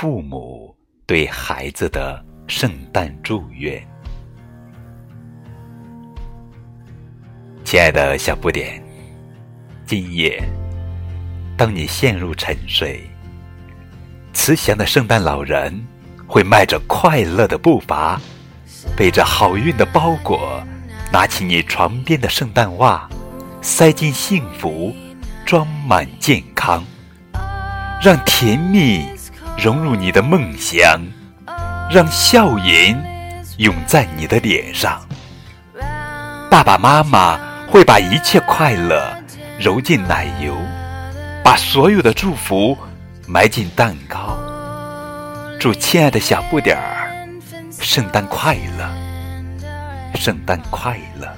父母对孩子的圣诞祝愿。亲爱的小不点，今夜当你陷入沉睡，慈祥的圣诞老人会迈着快乐的步伐，背着好运的包裹，拿起你床边的圣诞袜，塞进幸福，装满健康，让甜蜜融入你的梦乡，让笑颜涌在你的脸上。爸爸妈妈会把一切快乐揉进奶油，把所有的祝福埋进蛋糕。祝亲爱的小不点儿圣诞快乐，圣诞快乐。